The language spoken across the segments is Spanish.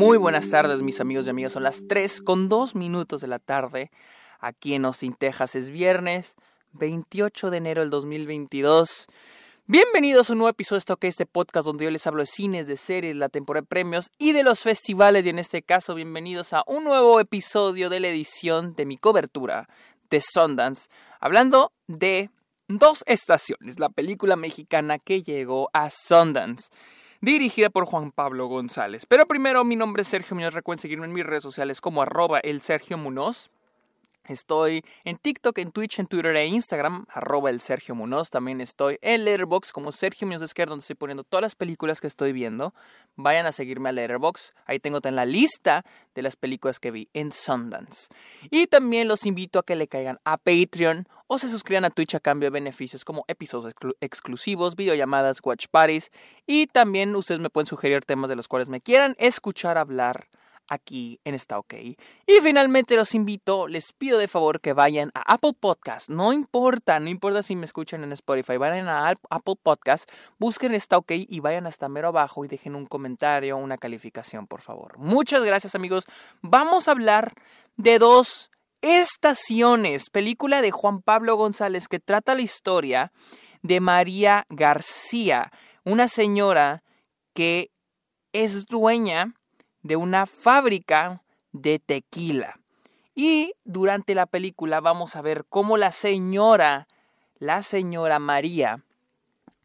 Muy buenas tardes, mis amigos y amigas. Son las 3 con 2 minutos de la tarde. Aquí en Austin, Texas es viernes 28 de enero del 2022. Bienvenidos a un nuevo episodio de esto que este podcast donde yo les hablo de cines, de series, la temporada de premios y de los festivales. Y en este caso, bienvenidos a un nuevo episodio de la edición de mi cobertura de Sundance, hablando de dos estaciones, la película mexicana que llegó a Sundance dirigida por Juan Pablo González. Pero primero, mi nombre es Sergio Muñoz. Recuerden seguirme en mis redes sociales como arroba el Sergio Munoz. Estoy en TikTok, en Twitch, en Twitter e Instagram, arroba el Sergio Munoz. También estoy en Letterboxd como Sergio Munoz Esquerdo, donde estoy poniendo todas las películas que estoy viendo. Vayan a seguirme a Letterboxd. Ahí tengo la lista de las películas que vi en Sundance. Y también los invito a que le caigan a Patreon o se suscriban a Twitch a cambio de beneficios como episodios exclusivos, videollamadas, watch parties. Y también ustedes me pueden sugerir temas de los cuales me quieran escuchar hablar aquí en Está OK. Y finalmente los invito, les pido de favor que vayan a Apple Podcast. No importa, no importa si me escuchan en Spotify, vayan a Apple Podcast, busquen Está OK y vayan hasta mero abajo y dejen un comentario, una calificación, por favor. Muchas gracias amigos. Vamos a hablar de dos estaciones, película de Juan Pablo González que trata la historia de María García, una señora que es dueña de una fábrica de tequila. Y durante la película vamos a ver cómo la señora, la señora María,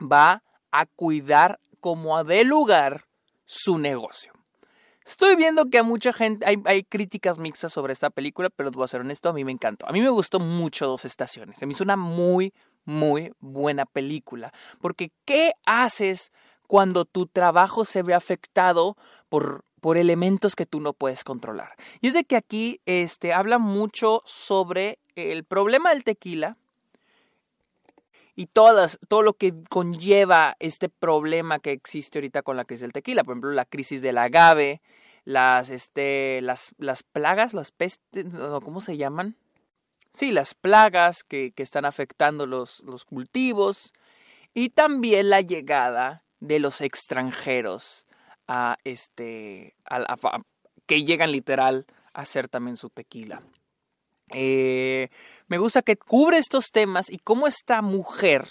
va a cuidar como de lugar su negocio. Estoy viendo que a mucha gente hay, críticas mixtas sobre esta película, pero voy a ser honesto, a mí me encantó. A mí me gustó mucho Dos Estaciones. Se me hizo una muy, muy buena película. Porque ¿qué haces cuando tu trabajo se ve afectado por por elementos que tú no puedes controlar. Y es de que aquí este, habla mucho sobre el problema del tequila y todas, todo lo que conlleva este problema que existe ahorita con la crisis del tequila. Por ejemplo, la crisis del agave, las, este, las, las plagas, las pestes, ¿cómo se llaman? Sí, las plagas que, que están afectando los, los cultivos y también la llegada de los extranjeros a este, que llegan literal a hacer también su tequila. Eh, me gusta que cubre estos temas y cómo esta mujer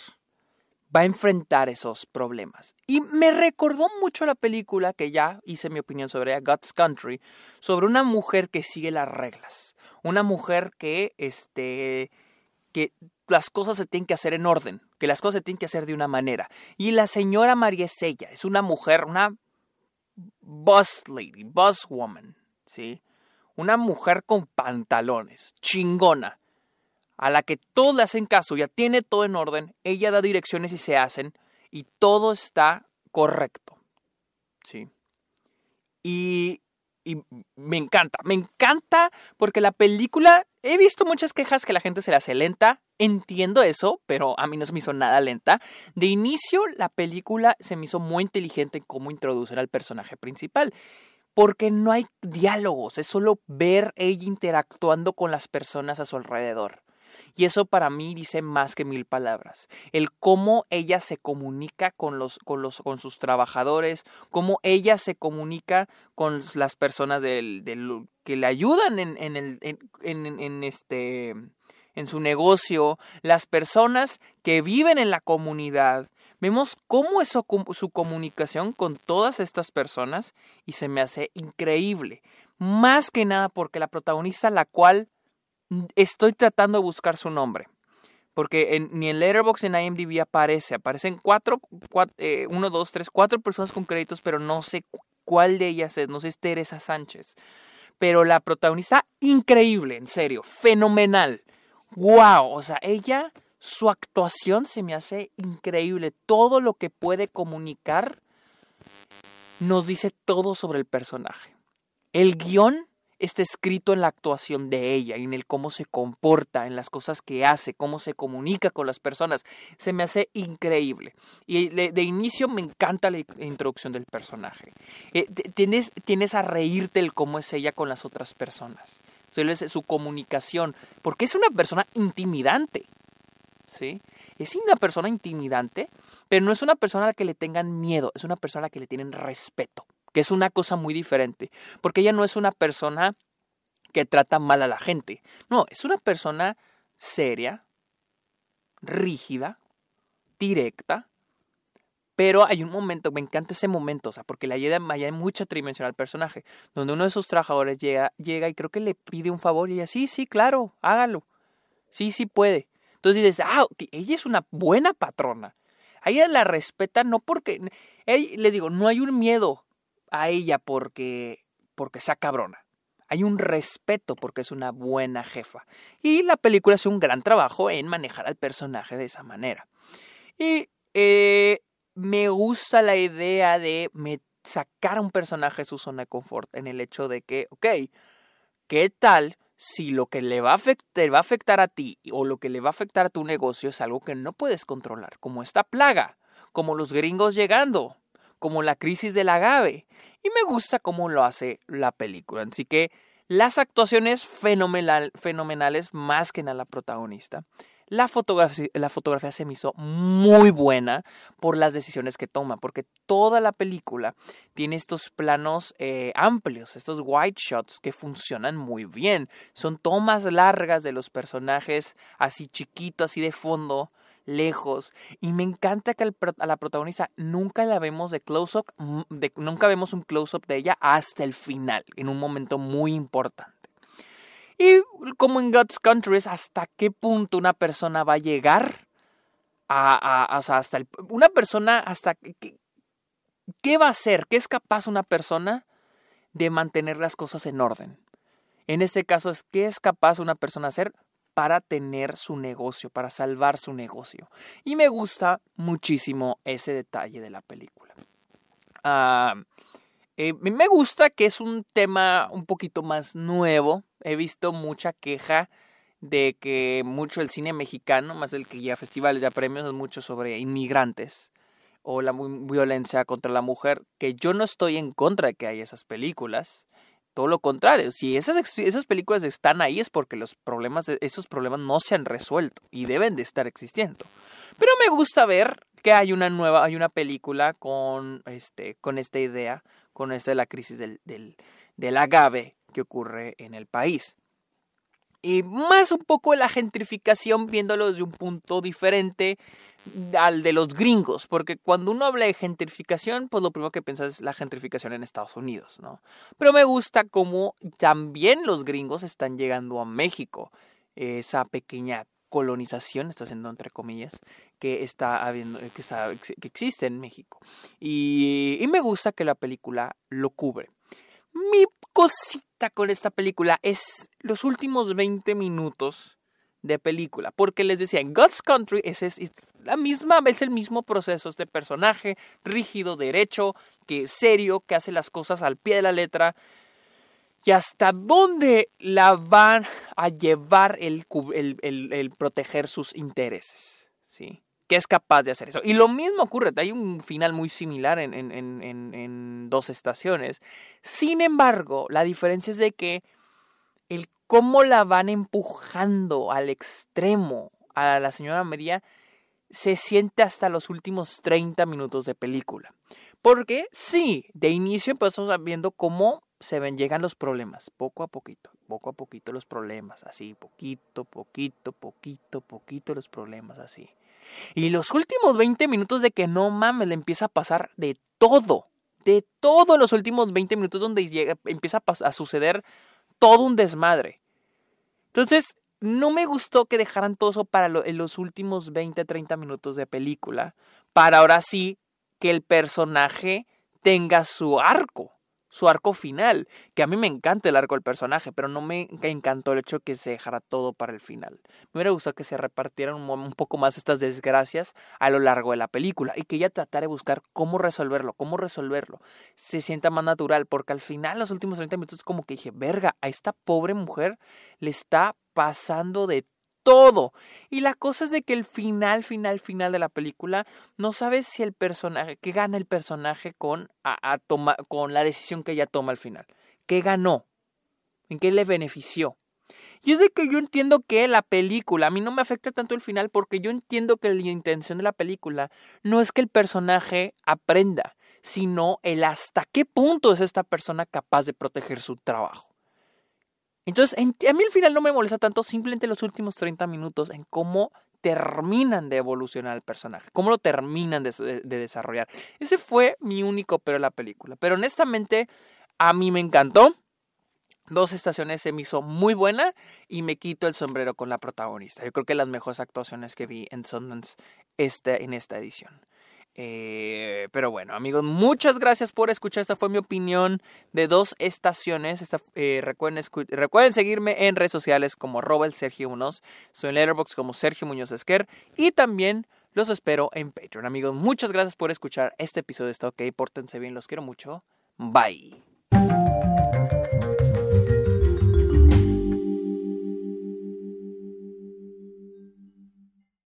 va a enfrentar esos problemas. Y me recordó mucho la película que ya hice mi opinión sobre God's Country, sobre una mujer que sigue las reglas, una mujer que, este, que las cosas se tienen que hacer en orden, que las cosas se tienen que hacer de una manera. Y la señora María es ella, es una mujer, una boss lady, boss woman, ¿sí? Una mujer con pantalones, chingona, a la que todos le hacen caso, ya tiene todo en orden, ella da direcciones y se hacen, y todo está correcto, ¿sí? Y, y me encanta, me encanta porque la película, he visto muchas quejas que la gente se la hace lenta, Entiendo eso, pero a mí no se me hizo nada lenta. De inicio, la película se me hizo muy inteligente en cómo introducir al personaje principal. Porque no hay diálogos, es solo ver ella interactuando con las personas a su alrededor. Y eso para mí dice más que mil palabras. El cómo ella se comunica con, los, con, los, con sus trabajadores, cómo ella se comunica con las personas del, que le ayudan en, en, el, en este en su negocio, las personas que viven en la comunidad. Vemos cómo es su, comunicación con todas estas personas y se me hace increíble. Más que nada porque la protagonista, la cual estoy tratando de buscar su nombre. Porque ni en Letterboxd ni en IMDb aparece. Aparecen cuatro, eh, uno, dos, tres, cuatro personas con créditos, pero no sé cuál de ellas es. No sé, es Teresa Sánchez. Pero la protagonista, increíble, en serio, fenomenal wow, o sea, ella, su actuación se me hace increíble. Todo lo que puede comunicar nos dice todo sobre el personaje. El guion está escrito en la actuación de ella, en el cómo se comporta, en las cosas que hace, cómo se comunica con las personas. Se me hace increíble. Y de inicio me encanta la introducción del personaje. Eh, tienes, tienes a reírte el cómo es ella con las otras personas su comunicación, porque es una persona intimidante, ¿sí? Es una persona intimidante, pero no es una persona a la que le tengan miedo, es una persona a la que le tienen respeto, que es una cosa muy diferente, porque ella no es una persona que trata mal a la gente, no, es una persona seria, rígida, directa, pero hay un momento, me encanta ese momento, o sea, porque le ayuda, hay mucha tridimensión al personaje, donde uno de esos trabajadores llega, llega y creo que le pide un favor y ella, sí, sí, claro, hágalo, sí, sí puede. Entonces dices, ah, ella es una buena patrona. A ella la respeta no porque, les digo, no hay un miedo a ella porque, porque sea cabrona. Hay un respeto porque es una buena jefa. Y la película hace un gran trabajo en manejar al personaje de esa manera. Y eh, me gusta la idea de sacar a un personaje de su zona de confort en el hecho de que, ok, ¿qué tal si lo que le va, a afectar, va a afectar a ti o lo que le va a afectar a tu negocio es algo que no puedes controlar, como esta plaga, como los gringos llegando, como la crisis del agave? Y me gusta cómo lo hace la película. Así que las actuaciones fenomenal, fenomenales más que nada la protagonista. La fotografía, la fotografía se me hizo muy buena por las decisiones que toma, porque toda la película tiene estos planos eh, amplios, estos white shots que funcionan muy bien. Son tomas largas de los personajes, así chiquitos, así de fondo, lejos. Y me encanta que a la protagonista nunca la vemos de close-up, mm, nunca vemos un close-up de ella hasta el final, en un momento muy importante. Y como en God's Country hasta qué punto una persona va a llegar a, hasta una persona hasta qué, qué va a hacer, qué es capaz una persona de mantener las cosas en orden. En este caso es qué es capaz una persona hacer para tener su negocio, para salvar su negocio. Y me gusta muchísimo ese detalle de la película. Eh, me gusta que es un tema un poquito más nuevo. He visto mucha queja de que mucho el cine mexicano, más el que ya festivales, ya premios, es mucho sobre inmigrantes o la violencia contra la mujer, que yo no estoy en contra de que haya esas películas. Todo lo contrario, si esas, esas películas están ahí es porque los problemas, esos problemas no se han resuelto y deben de estar existiendo. Pero me gusta ver que hay una nueva, hay una película con, este, con esta idea, con esta de la crisis del, del, del agave que ocurre en el país. Y más un poco la gentrificación viéndolo desde un punto diferente al de los gringos, porque cuando uno habla de gentrificación, pues lo primero que piensas es la gentrificación en Estados Unidos, ¿no? Pero me gusta cómo también los gringos están llegando a México, esa pequeña colonización, está haciendo entre comillas, que está habiendo, que, está, que existe en México. Y me gusta que la película lo cubre. Mi cosita con esta película es los últimos 20 minutos de película, porque les decía, en God's Country es, es, la misma, es el mismo proceso, este personaje rígido, derecho, que serio, que hace las cosas al pie de la letra, y hasta dónde la van a llevar el, el, proteger sus intereses, ¿sí? Es capaz de hacer eso. Y lo mismo ocurre, hay un final muy similar en, en, en, en dos estaciones. Sin embargo, la diferencia es de que el cómo la van empujando al extremo a la señora María se siente hasta los últimos 30 minutos de película. Porque sí, de inicio empezamos viendo cómo se ven, llegan los problemas, poco a poquito, poco a poquito los problemas, así, poquito, poquito, poquito, poquito los problemas, así. Y los últimos 20 minutos de que no mames, le empieza a pasar de todo, de todo los últimos 20 minutos donde llega, empieza a, suceder todo un desmadre. Entonces, no me gustó que dejaran todo eso para en los últimos 20, 30 minutos de película, para ahora sí que el personaje tenga su arco su arco final, que a mí me encanta el arco del personaje, pero no me encantó el hecho que se dejara todo para el final. Me hubiera gustado que se repartieran un, poco más estas desgracias a lo largo de la película y que ella tratara de buscar cómo resolverlo, cómo resolverlo, se sienta más natural, porque al final, los últimos 30 minutos, como que dije, verga, a esta pobre mujer le está pasando de todo. Y la cosa es de que el final, final, final de la película, no sabes si el personaje, qué gana el personaje con, a, con la decisión que ella toma al final. ¿Qué ganó? ¿En qué le benefició? Y es de que yo entiendo que la película, a mí no me afecta tanto el final porque yo entiendo que la intención de la película no es que el personaje aprenda, sino el hasta qué punto es esta persona capaz de proteger su trabajo. Entonces, a mí al final no me molesta tanto simplemente los últimos 30 minutos en cómo terminan de evolucionar el personaje, cómo lo terminan de, desarrollar. Ese fue mi único pero en la película. Pero honestamente, a mí me encantó. Dos estaciones se me hizo muy buena y me quito el sombrero con la protagonista. Yo creo que las mejores actuaciones que vi en Sundance este, en esta edición. Eh, pero bueno, amigos, muchas gracias por escuchar. Esta fue mi opinión de dos estaciones. Eh, recuerden, recuerden, seguirme en redes sociales como Robel Sergio. Soy en Letterboxd como Sergio Muñoz Esquer. Y también los espero en Patreon. Amigos, muchas gracias por escuchar este episodio Está OK. Pórtense bien, los quiero mucho. Bye.